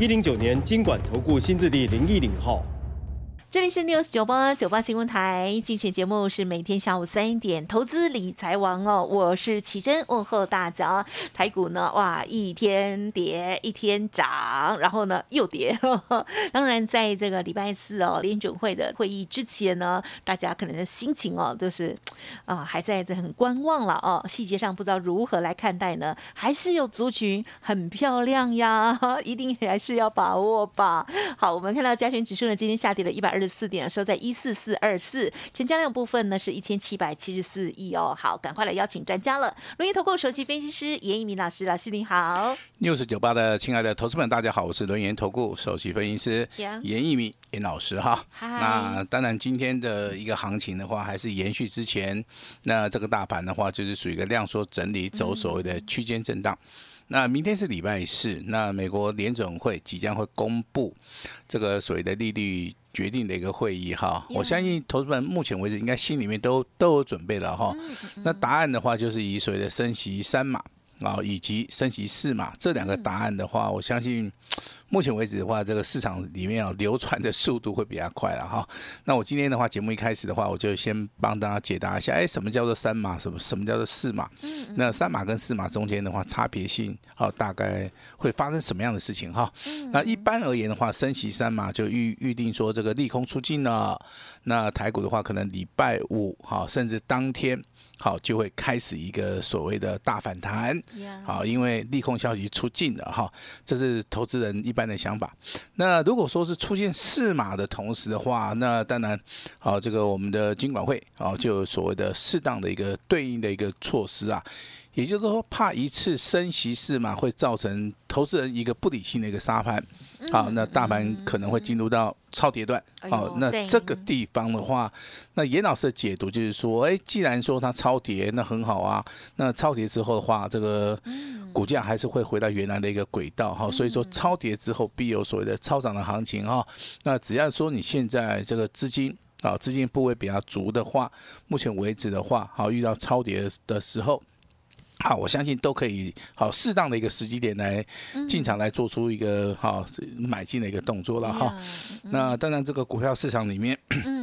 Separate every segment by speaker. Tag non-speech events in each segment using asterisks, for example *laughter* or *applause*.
Speaker 1: 一零九年经管投顾新字第零一零号。
Speaker 2: 这里是 News 九八九八新闻台，今天节目是每天下午三点，投资理财王哦，我是奇珍，问候大家。台股呢，哇，一天跌一天涨，然后呢又跌。*laughs* 当然，在这个礼拜四哦，联准会的会议之前呢，大家可能的心情哦，都是啊，还在这很观望了哦。细节上不知道如何来看待呢？还是有族群很漂亮呀，*laughs* 一定还是要把握吧。好，我们看到加权指数呢，今天下跌了一百二十四点，收在一四四二四，成交量部分呢是一千七百七十四亿哦。好，赶快来邀请专家了，轮研投顾首席分析师严一鸣老师，老师你好。
Speaker 3: news 九八的亲爱的投资们，大家好，我是轮研投顾首席分析师严一鸣严老师哈。
Speaker 2: 嗨
Speaker 3: 那当然，今天的一个行情的话，还是延续之前，那这个大盘的话，就是属于一个量缩整理，走所谓的区间震荡。那明天是礼拜四，那美国联总会即将会公布这个所谓的利率决定的一个会议哈。我相信投资们目前为止应该心里面都都有准备了哈。那答案的话，就是以所谓的升息三码啊，以及升息四码这两个答案的话，我相信目前为止的话，这个市场里面啊流传的速度会比较快了哈。那我今天的话，节目一开始的话，我就先帮大家解答一下，哎，什么叫做三码？什么什么叫做四码？那三码跟四码中间的话，差别性好、大概会发生什么样的事情哈？那一般而言的话，升息三码就预预定说这个利空出尽了，那台股的话，可能礼拜五哈，甚至当天。好，就会开始一个所谓的大反弹。好，因为利空消息出尽了哈，这是投资人一般的想法。那如果说是出现四码的同时的话，那当然，好，这个我们的金管会啊，就所谓的适当的一个对应的一个措施啊。也就是说，怕一次升息四码会造成投资人一个不理性的一个沙盘，好，那大盘可能会进入到超跌段。好，那这个地方的话，那严老师的解读就是说，哎，既然说它超跌，那很好啊。那超跌之后的话，这个股价还是会回到原来的一个轨道哈。所以说，超跌之后必有所谓的超涨的行情哈。那只要说你现在这个资金啊，资金部位比较足的话，目前为止的话，好遇到超跌的时候。好，我相信都可以好适当的一个时机点来进场来做出一个好买进的一个动作了哈。那当然，这个股票市场里面，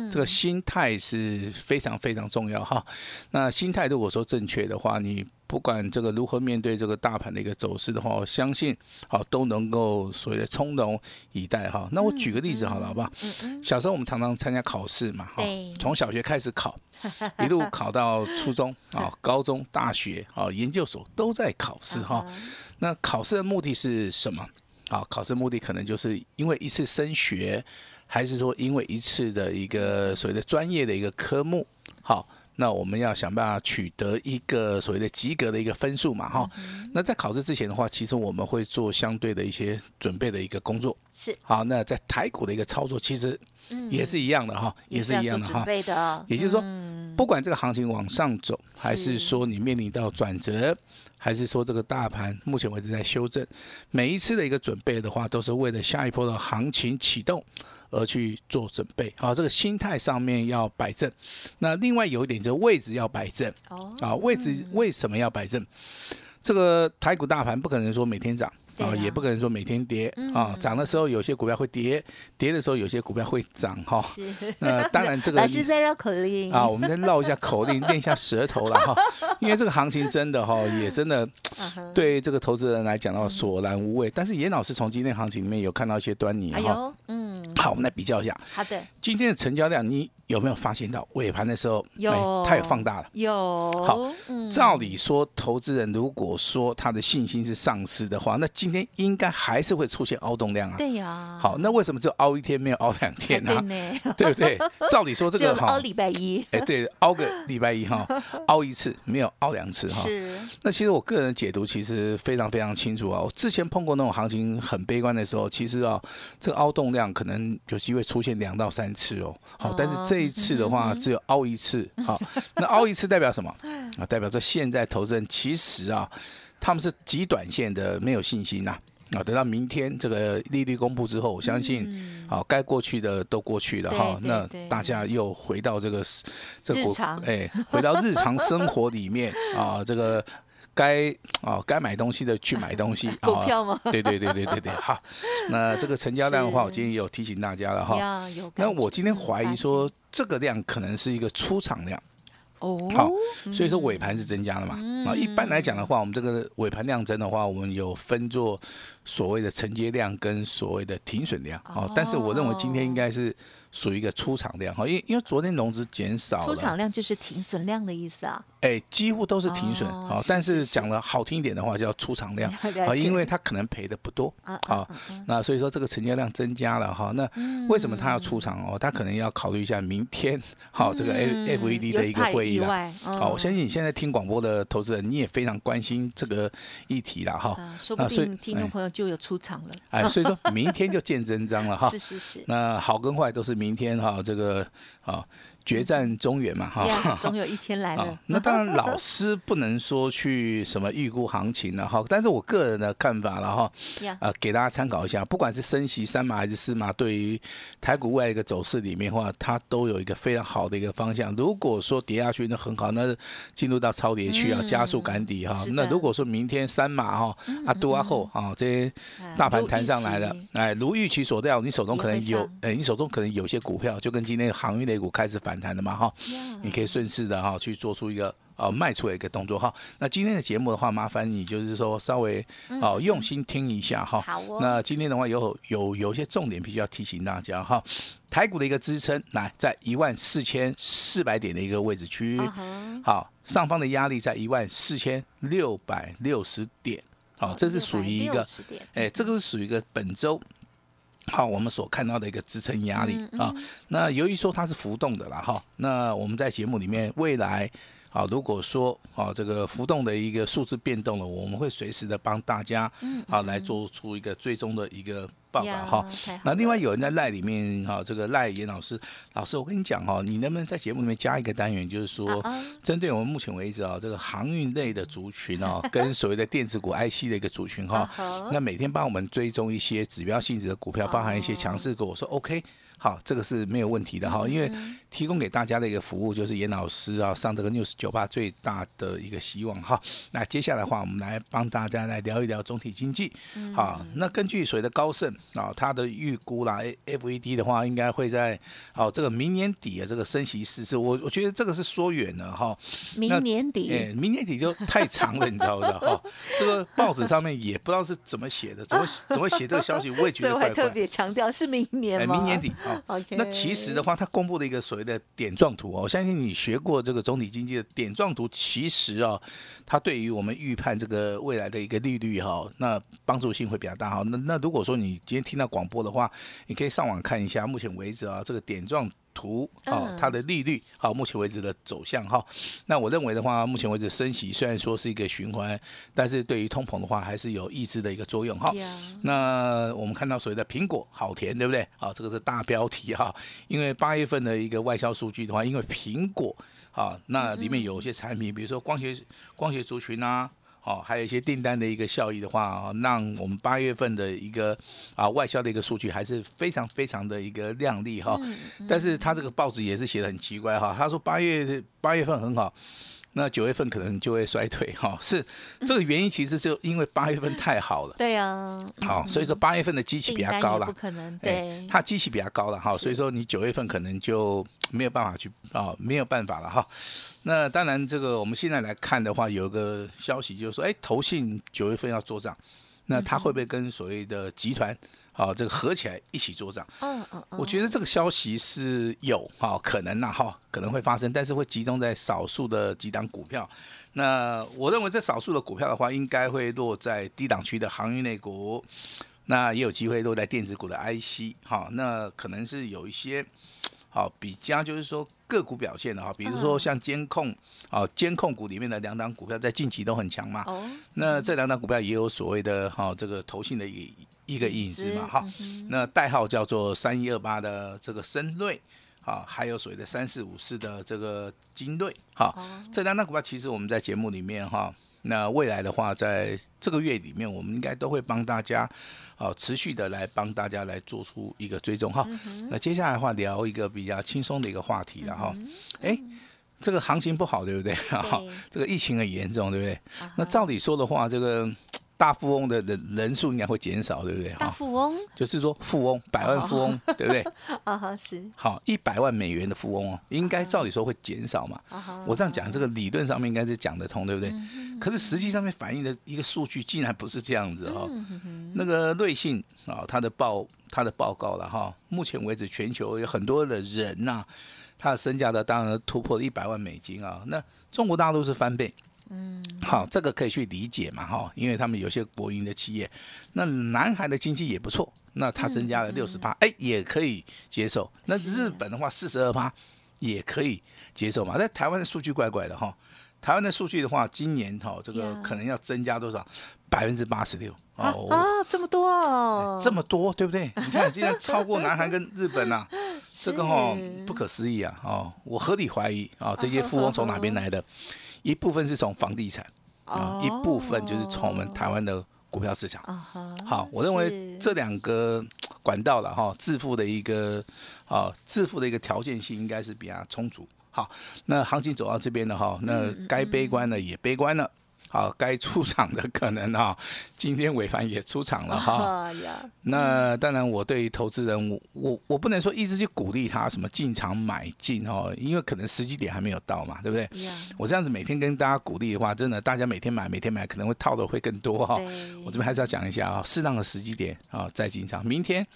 Speaker 3: 这个心态是非常非常重要哈。那心态如果说正确的话，你不管这个如何面对这个大盘的一个走势的话，我相信好都能够所谓的从容以待哈。那我举个例子好了，好不好？小时候我们常常参加考试嘛，哈，从小学开始考，一路 *laughs* 考到初中啊、高中、大学啊、研究所都在考试哈。那考试的目的是什么？啊，考试目的可能就是因为一次升学，还是说因为一次的一个所谓的专业的一个科目？好，那我们要想办法取得一个所谓的及格的一个分数嘛，哈。那在考试之前的话，其实我们会做相对的一些准备的一个工作。
Speaker 2: 是
Speaker 3: 好，那在台股的一个操作，其实也是一样的哈，也是一样的哈。
Speaker 2: 备的哦，
Speaker 3: 也就是说，
Speaker 2: 嗯
Speaker 3: 不管这个行情往上走，还是
Speaker 2: 是
Speaker 3: 说你面临到转折，还是说这个大盘目前为止在修正，每一次的一个准备的话，都是为了下一波的行情启动而去做准备。好，这个心态上面要摆正。那另外有一点就是位置要摆正
Speaker 2: 哦
Speaker 3: 啊，位置为什么要摆正？这个台股大盘不可能说每天涨。啊，也不可能说每天跌啊，涨的时候有些股票会跌，跌的时候有些股票会涨哈。
Speaker 2: 是。
Speaker 3: 那当然这个 *laughs*
Speaker 2: 老师在绕口令。
Speaker 3: 啊，我们再绕一下口令，练一下舌头了哈。*laughs* 因为这个行情真的哈，也真的
Speaker 2: 嗯
Speaker 3: 对这个投资人来讲的话索然无味。但是严老师从今天行情里面有看到一些端倪哈。
Speaker 2: 嗯，
Speaker 3: 好，我们来比较一下。
Speaker 2: 好的，
Speaker 3: 今天的成交量，你有没有发现到尾盘的时候，
Speaker 2: 有。
Speaker 3: 哎它有放大了。
Speaker 2: 有。
Speaker 3: 好
Speaker 2: 嗯。
Speaker 3: 照理说，投资人如果说他的信心是丧失的话，那今天应该还是会出现凹动量啊。
Speaker 2: 对呀，
Speaker 3: 好，那为什么只有凹一天没有凹两天呢？
Speaker 2: 呢，*laughs*
Speaker 3: 对不对？照理说这个 *laughs* 哈，
Speaker 2: 凹礼拜一，
Speaker 3: 哎，对，凹个礼拜一哈，*laughs* 凹一次没有凹两次哈。
Speaker 2: 是
Speaker 3: 那其实我个人解读其实非常非常清楚啊。我之前碰过那种行情很悲观的时候，其实啊，这个凹动量可能有机会出现两到三次哦。好，但是这一次的话只有凹一次。好，那凹一次代表什么？啊，代表着现在投资人其实啊，他们是极短线的没有信心呐、啊。等到明天这个利率公布之后，我相信，好、该过去的都过去了哈。那大家又回到这个这股
Speaker 2: 日常
Speaker 3: 哎，回到日常生活里面 *laughs* 啊，这个该啊该买东西的去买东西 *laughs* 啊。
Speaker 2: 股票吗
Speaker 3: 对对对对对对，好。*laughs* 那这个成交量的话，我今天也有提醒大家了哈。那我今天怀疑说，这个量可能是一个出场量。
Speaker 2: 哦，
Speaker 3: 好，所以说尾盘是增加了嘛。
Speaker 2: 嗯
Speaker 3: 啊，一般来讲的话，我们这个尾盘量增的话，我们有分作所谓的承接量跟所谓的停损量。哦，但是我认为今天应该是属于一个出场量哈，因为因为昨天融资减少了，
Speaker 2: 出场量就是停损量的意思啊。
Speaker 3: 哎，几乎都是停损
Speaker 2: 哦
Speaker 3: 好，但
Speaker 2: 是
Speaker 3: 讲的好听一点的话，叫出场量啊，因为它可能赔的不多
Speaker 2: 啊
Speaker 3: 好，那所以说这个成交量增加了哈，那
Speaker 2: 嗯
Speaker 3: 为什么他要出场哦？他可能要考虑一下明天好这个 F F E D 的一个会议
Speaker 2: 了。
Speaker 3: 好，我相
Speaker 2: 信
Speaker 3: 信你现在听广播的投资人，你也非常关心这个议题了哈。
Speaker 2: 啊，说不定听众
Speaker 3: 哎
Speaker 2: 朋友就有出场了。
Speaker 3: 哎，所以说明天就见真章了哈 *laughs*
Speaker 2: 是。是是，
Speaker 3: 那好跟坏都是明天哈，这个啊决战中原嘛哈。*laughs*
Speaker 2: 呀，总有一天来
Speaker 3: 啊
Speaker 2: 了。，
Speaker 3: 那当然，老师不能说去什么预估行情了哈，但是我个人的看法了哈，
Speaker 2: 呀，
Speaker 3: 啊，给大家参考一下，不管是升息三码还是四码，对于台股外一个走势里面的话，它都有一个非常好的一个方向。如果说跌下去，那很好，那进入到超跌区啊，
Speaker 2: 嗯
Speaker 3: 加速赶底哈。那如果说明天三码哈，啊多啊后啊这些
Speaker 2: 哎
Speaker 3: 大盘弹上来了，哎，如预期所料，你手中可能有哎，你手中可能有些股票，就跟今天航运类股开始反弹的嘛哈。你可以顺势的哈去做出一个呃卖出的一个动作哈。那今天的节目的话，麻烦你就是说稍微哦用心听一下哈。
Speaker 2: 好哦
Speaker 3: 那今天的话有有有一些重点必须要提醒大家哈。台股的一个支撑，来在一万四千四百点的一个位置区好，上方的压力在一万四千六百六十点，好，这是属于一个
Speaker 2: 660点
Speaker 3: 哎，这个是属于一个本周。好，我们所看到的一个支撑压力啊，那由于说它是浮动的啦哈，那我们在节目里面未来啊，如果说啊这个浮动的一个数字变动了，我们会随时的帮大家啊来做出一个最终的一个报告哈。那另外有人在赖里面哈，这个赖严老师，老师我跟你讲哈，你能不能在节目里面加一个单元，就是说针对我们目前为止啊这个航运类的族群哦，跟所谓的电子股 *laughs* IC 的一个族群哈，那每天帮我们追踪一些指标性质的股票，包含一些强势股，我说 OK。好，这个是没有问题的哈，因为提供给大家的一个服务就是严老师啊上这个 news 酒吧最大的一个希望哈。那接下来的话，我们来帮大家来聊一聊总体经济。好，那根据所谓的高盛啊，他的预估啦，FED 的话应该会在好这个明年底的这个升息四次，我我觉得这个是说远了哈。
Speaker 2: 明年底
Speaker 3: 哎、
Speaker 2: 底
Speaker 3: 明年底就太长了，你知道不知道？哈，*laughs* 这个报纸上面也不知道是怎么写的，怎么怎么写这个消息，我也觉得怪怪。
Speaker 2: 别强调是明年
Speaker 3: 哎，明年底 *laughs* 那其实的话，它公布的一个所谓的点状图哦，我相信你学过这个总体经济的点状图，其实啊，它对于我们预判这个未来的一个利率哈，那帮助性会比较大哈。那那如果说你今天听到广播的话，你可以上网看一下，目前为止啊，这个点状。图哦
Speaker 2: 嗯，
Speaker 3: 它的利率好，目前为止的走向哈。那我认为的话，目前为止升息虽然说是一个循环，但是对于通膨的话，还是有抑制的一个作用哈。
Speaker 2: 呀
Speaker 3: 那我们看到所谓的苹果好甜，对不对？啊，这个是大标题哈。因为八月份的一个外销数据的话，因为苹果啊，那里面有一些产品，比如说光学光学族群啊。哦，还有一些订单的一个效益的话，啊，让我们八月份的一个啊外销的一个数据还是非常非常的一个亮丽哈。但是他这个报纸也是写的很奇怪哈，他说八月八月份很好，那九月份可能就会衰退哈。是这个原因，其实就因为八月份太好了。
Speaker 2: 对呀，
Speaker 3: 好，所以说八月份的机器比较高了
Speaker 2: 不，可能
Speaker 3: 哎
Speaker 2: 对，
Speaker 3: 它机器比较高了哈，
Speaker 2: 是
Speaker 3: 所以说你九月份可能就没有办法去啊，没有办法了哈。那当然，这个我们现在来看的话，有一个消息就是说，哎，投信九月份要做账。那它会不会跟所谓的集团？好，这个合起来一起做账，
Speaker 2: 嗯嗯嗯，
Speaker 3: 我觉得这个消息是有哈可能呐哈可能会发生，但是会集中在少数的几档股票。那我认为这少数的股票的话，应该会落在低档区的航运类股，那也有机会落在电子股的 IC 哈。那可能是有一些好比较，就是说个股表现的哈，比如说像监控啊，监控股里面的两档股票在近期都很强嘛。
Speaker 2: 哦，
Speaker 3: 那这两档股票也有所谓的哈这个投信的一一个影子嘛哈。
Speaker 2: 嗯
Speaker 3: 那代号叫做三一二八的这个深瑞，啊，还有所谓的三四五四的这个金锐，哈，这两档股票其实我们在节目里面哈，那未来的话，在这个月里面，我们应该都会帮大家，啊，持续的来帮大家来做出一个追踪哈。那接下来的话，聊一个比较轻松的一个话题了哈，哎。这个行情不好，对不对？哈，*laughs* 这个疫情很严重，对不对？那照理说的话，这个大富翁的人人数应该会减少，对不对？
Speaker 2: 大富翁
Speaker 3: 就是说富翁百万富翁，对不对？*laughs*
Speaker 2: 啊哈是
Speaker 3: 好，一百万美元的富翁哦，应该照理说会减少嘛。我这样讲，这个理论上面应该是讲得通，对不对？可是实际上面反映的一个数据竟然不是这样子哈。那个瑞信啊，它的报它的报告了哈，目前为止全球有很多的人呐。他的身价呢，当然突破了一百万美金啊。那中国大陆是翻倍，嗯，好，这个可以去理解嘛，哈，因为他们有些国营的企业。那南韩的经济也不错，那它增加了六十八，哎，也可以接受。那日本的话，四十二趴也可以接受嘛。那台湾的数据怪怪的哈，台湾的数据的话，今年哈这个可能要增加多少？百分之八十六
Speaker 2: 哦啊，这么多哦，
Speaker 3: 这么多，对不对？你看，竟然超过南韩跟日本 *laughs* 呐。这个哈不可思议啊！哦，我合理怀疑啊，这些富翁从哪边来的？一部分是从房地产啊，一部分就是从我们台湾的股票市场。好，我认为这两个管道了哈，致富的一个啊，致富的一个条件性应该是比较充足。好，那行情走到这边的哈，那该悲观的也悲观了。好，该出场的可能哈，今天尾盘也出场了哈。那当然，我对投资人，我我我不能说一直去鼓励他什么进场买进哦，因为可能时机点还没有到嘛，对不对？我这样子每天跟大家鼓励的话，真的大家每天买，每天买，可能会套的会更多哈。我这边还是要讲一下啊，适当的时机点啊再进场，明天。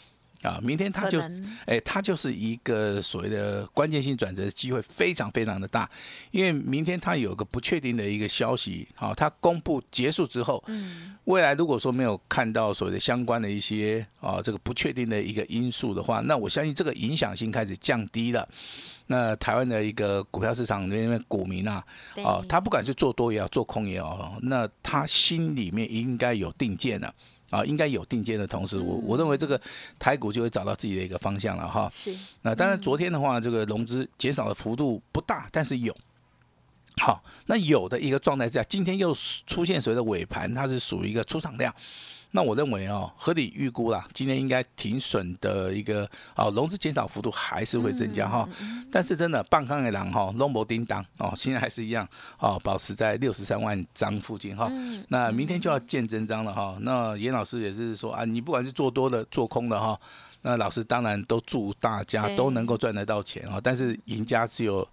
Speaker 3: 啊，明天它就是，哎，它就是一个所谓的关键性转折的机会，非常非常的大，因为明天它有个不确定的一个消息，好，它公布结束之后，嗯，未来如果说没有看到所谓的相关的一些啊这个不确定的一个因素的话，那我相信这个影响性开始降低了，那台湾的一个股票市场里面股民啊，啊，他不管是做多也好，做空也好，那他心里面应该有定见了。啊，应该有定见的同时，我我认为这个台股就会找到自己的一个方向了哈。
Speaker 2: 是。
Speaker 3: 那当然，昨天的话，这个融资减少的幅度不大，但是有。好，那有的一个状态下，今天又出现所谓的尾盘，它是属于一个出场量。那我认为哦，合理预估啦，今天应该停损的一个哦融资减少幅度还是会增加哈。但是真的半康的狼哈，龙博叮当哦，现在还是一样哦，保持在六十三万张附近哈。那明天就要见真章了哈。那严老师也是说啊，你不管是做多的做空的哈，那老师当然都祝大家都能够赚得到钱啊。但是赢家只有。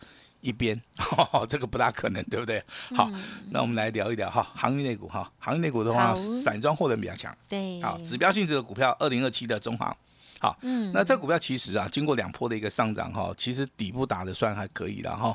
Speaker 3: 一边，*laughs* 这个不大可能，对不对？好，那我们来聊一聊哈，航运类股哈，航运类股的话，散装货轮比较强，
Speaker 2: 对，
Speaker 3: 好，指标性质的股票，二零二七的中航，好，嗯，那这股票其实啊，经过两波的一个上涨哈，其实底部打的算还可以了哈，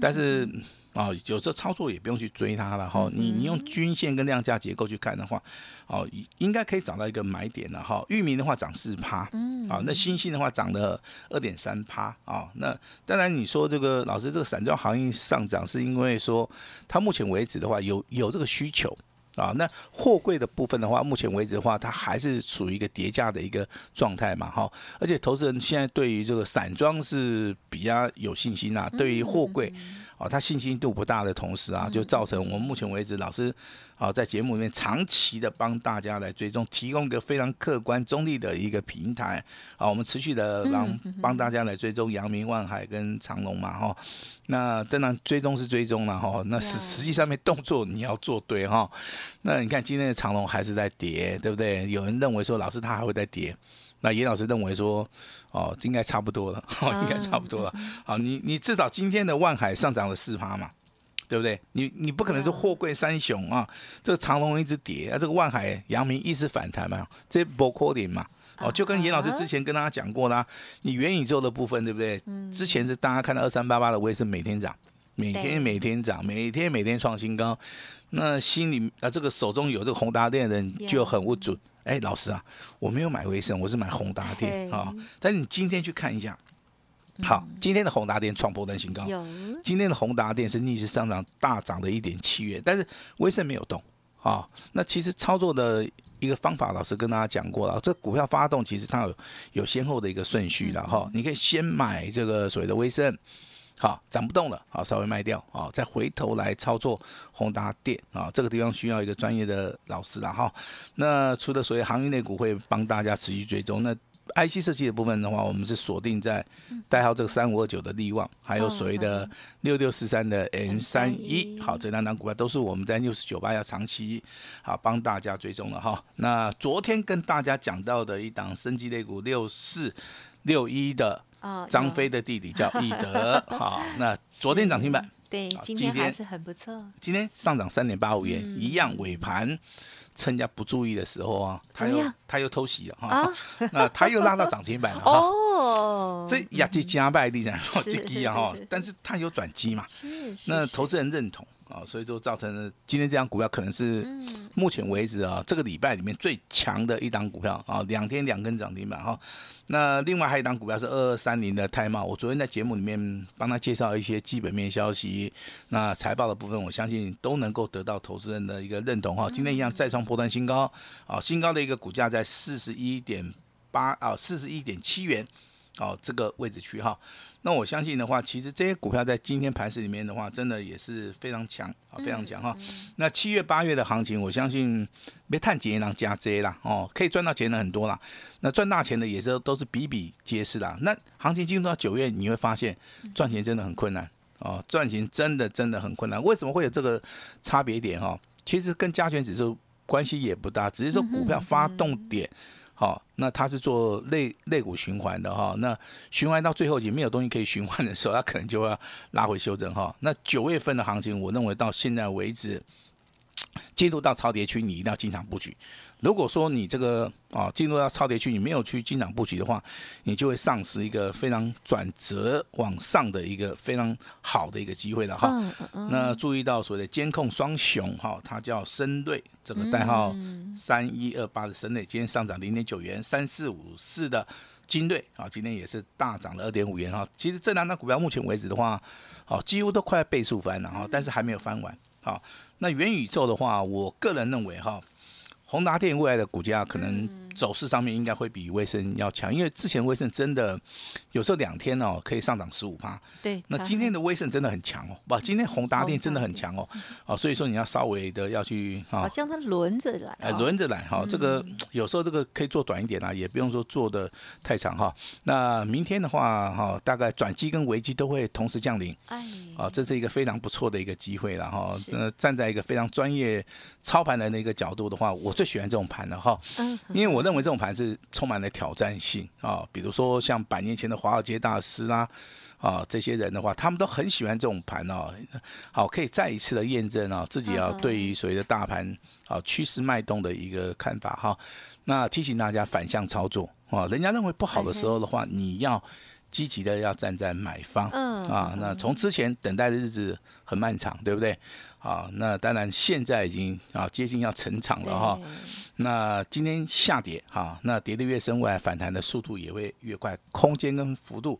Speaker 3: 但是。哦，有时候操作也不用去追它了哈。你你用均线跟量价结构去看的话，哦，应该可以找到一个买点了哈。域名的话涨四趴，嗯，好，那新兴的话涨了二点三趴啊。那当然你说这个老师这个散装行业上涨是因为说它目前为止的话有有这个需求啊。那货柜的部分的话，目前为止的话它还是处于一个叠加的一个状态嘛哈。而且投资人现在对于这个散装是比较有信心啊，对于货柜。哦，他信心度不大的同时啊，就造成我们目前为止老师啊在节目里面长期的帮大家来追踪，提供一个非常客观中立的一个平台啊，我们持续的帮帮大家来追踪阳明、万海跟长隆嘛哈。那当然追踪是追踪了哈，那实实际上面动作你要做对哈。那你看今天的长隆还是在跌，对不对？有人认为说老师他还会再跌。那严老师认为说，哦，应该差不多了，哦，应该差不多了。好，你你至少今天的万海上涨了四趴嘛，对不对？你你不可能是货柜三雄啊，这个长隆一直跌啊，这个万海、阳明一直反弹嘛，这不可能嘛。哦，就跟严老师之前跟大家讲过啦，你元宇宙的部分对不对？之前是大家看到二三八八的我也是每天涨，每天每天涨，每天每天创新高，那心里啊这个手中有这个宏达电的人就很不准。哎，老师啊，我没有买威盛，我是买宏达电啊。但是你今天去看一下，好，今天的宏达电创破单新高，今天的宏达电是逆势上涨大涨的一点七元，但是威盛没有动。啊，那其实操作的一个方法，老师跟大家讲过了。这股票发动其实它有有先后的一个顺序的哈。你可以先买这个所谓的威盛，好涨不动了，好稍微卖掉，啊，再回头来操作宏达电啊。这个地方需要一个专业的老师了哈。那除了所谓行业类股会帮大家持续追踪，那 IC 设计的部分的话，我们是锁定在代号这个三五二九的利旺，还有所谓的六六四三的 N 三一，好，这两档股票都是我们在六十九八要长期好帮大家追踪了哈。那昨天跟大家讲到的一档升级类股六四六一的张飞的弟弟叫 *laughs* 易德，好，那昨天涨停板，
Speaker 2: 对，今天还是很不错，
Speaker 3: 今天上涨三点八五元，一样尾盘。趁人家不注意的时候啊，他又他又偷袭了哈，*laughs* 那他又拉到涨停板了哈。哦，这压击加败地产哦，这低啊哈，但是它有转机嘛，
Speaker 2: 是是，
Speaker 3: 那投资人认同。啊，所以说造成了今天这张股票可能是目前为止啊这个礼拜里面最强的一档股票啊，两天两根涨停板哈。那另外还有一档股票是二二三零的泰茂，我昨天在节目里面帮他介绍一些基本面消息，那财报的部分我相信都能够得到投资人的一个认同哈。今天一样再创破断新高啊，新高的一个股价在四十一点八啊，四十一点七元哦这个位置区哈。那我相信的话，其实这些股票在今天盘市里面的话，真的也是非常强啊，非常强哈。那七月八月的行情，我相信别探节能加这啦哦，可以赚到钱的很多啦。那赚大钱的也是都是比比皆是啦。那行情进入到九月，你会发现赚钱真的很困难哦，赚钱真的真的很困难。为什么会有这个差别点哈？其实跟加权指数关系也不大，只是说股票发动点。好，那它是做类类股循环的哈，那循环到最后已经没有东西可以循环的时候，它可能就要拉回修正哈。那九月份的行情，我认为到现在为止。*tsk* 进入到超跌区，你一定要进场布局。如果说你这个啊进入到超跌区，你没有去进场布局的话，你就会丧失一个非常转折往上的一个非常好的一个机会了哈。那注意到所谓的监控双雄哈，它叫深瑞，这个代号三一二八的深瑞，今天上涨零点九元，三四五四的金瑞啊，今天也是大涨了二点五元哈。其实这两档股票目前为止的话，好几乎都快倍数翻了哈，但是还没有翻完。好，那元宇宙的话，我个人认为哈，宏达电未来的股价可能。走势上面应该会比威盛要强，因为之前威盛真的有时候两天哦可以上涨十五趴。
Speaker 2: 对，
Speaker 3: 那今天的威盛真的很强哦，不，今天宏达电真的很强哦，哦，所以说你要稍微的要去
Speaker 2: 啊，好像它轮着来，
Speaker 3: 哎，轮着来哈，这个有时候这个可以做短一点啊，也不用说做的太长哈。那明天的话哈，大概转机跟危机都会同时降临，哎，啊，这是一个非常不错的一个机会了哈。呃，站在一个非常专业操盘人的一个角度的话，我最喜欢这种盘了哈，嗯，因为我。认为这种盘是充满了挑战性啊，比如说像百年前的华尔街大师啦，啊，这些人的话，他们都很喜欢这种盘哦。好，可以再一次的验证啊，自己要对于所谓的大盘啊趋势脉动的一个看法哈。那提醒大家反向操作啊，人家认为不好的时候的话，你要积极的要站在买方嗯啊。那从之前等待的日子很漫长，对不对？啊，那当然现在已经啊接近要成长了哈。那今天下跌哈，那跌得越深，未来反弹的速度也会越快，空间跟幅度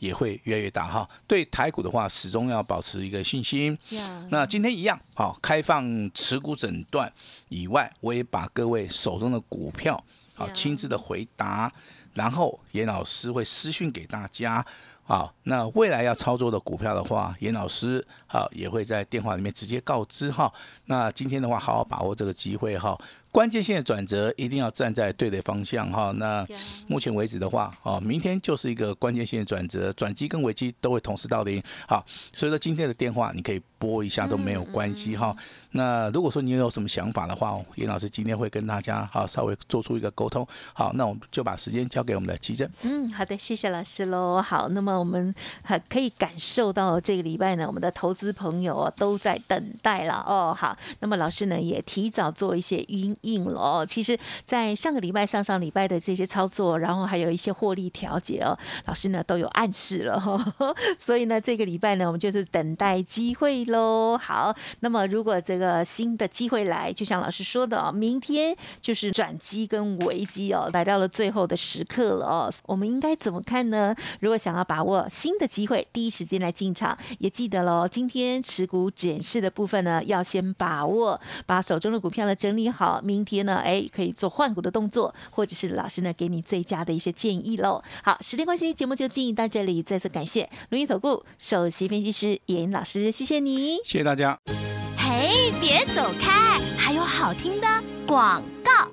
Speaker 3: 也会越来越大哈。对台股的话，始终要保持一个信心。那今天一样好，开放持股诊断以外，我也把各位手中的股票好亲自的回答，然后严老师会私讯给大家。啊，那未来要操作的股票的话，严老师啊也会在电话里面直接告知哈。那今天的话，好好把握这个机会哈。关键性的转折一定要站在对的方向哈。那目前为止的话，哦，明天就是一个关键性的转折，转机跟危机都会同时到临。好，所以说今天的电话你可以拨一下都没有关系哈。那如果说你有什么想法的话，严老师今天会跟大家好稍微做出一个沟通。好，那我们就把时间交给我们的奇珍。
Speaker 2: 嗯，好的，谢谢老师喽。好，那么我们还可以感受到这个礼拜呢，我们的投资朋友啊都在等待了哦。好，那么老师呢也提早做一些晕应了哦。其实，在上个礼拜、上上礼拜的这些操作，然后还有一些获利调节哦，老师呢都有暗示了。*laughs* 所以呢，这个礼拜呢，我们就是等待机会喽。好，那么如果这个新的机会来，就像老师说的哦，明天就是转机跟危机哦，来到了最后的时刻了哦。我们应该怎么看呢？如果想要把握新的机会，第一时间来进场，也记得喽。今天持股检视的部分呢，要先把握，把手中的股票呢整理好，明天呢，哎，可以做换股的动作，或者是老师呢给你最佳的一些建议喽。好，时间关系，节目就进行到这里，再次感谢龙运投顾首席分析师严老师，谢谢你，
Speaker 3: 谢谢大家。
Speaker 4: 嘿，别走开，还有好听的广告。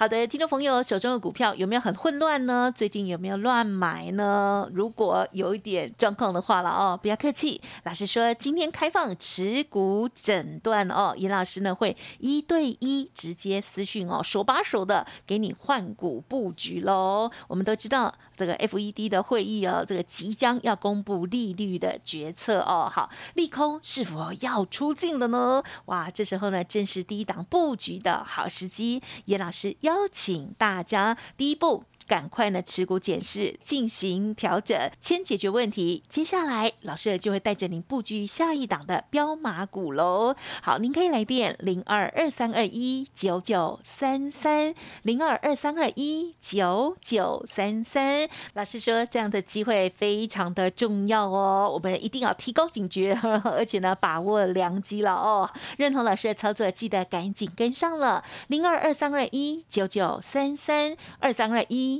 Speaker 2: 好的，听众朋友手中的股票有没有很混乱呢？最近有没有乱买呢？如果有一点状况的话了哦，不要客气。老师说今天开放持股诊断哦，严老师呢会一对一直接私讯哦，手把手的给你换股布局喽。我们都知道这个 FED 的会议哦，这个即将要公布利率的决策哦。好，利空是否要出尽了呢？哇，这时候呢正是第一档布局的好时机。严老师。邀请大家，第一步。赶快呢，持股检视，进行调整，先解决问题。接下来，老师就会带着您布局下一档的标马股喽。好，您可以来电零二二三二一九九三三零二二三二一九九三三。老师说，这样的机会非常的重要哦，我们一定要提高警觉，*laughs* 而且呢，把握良机了哦。认同老师的操作，记得赶紧跟上了零二二三二一九九三三二三二一。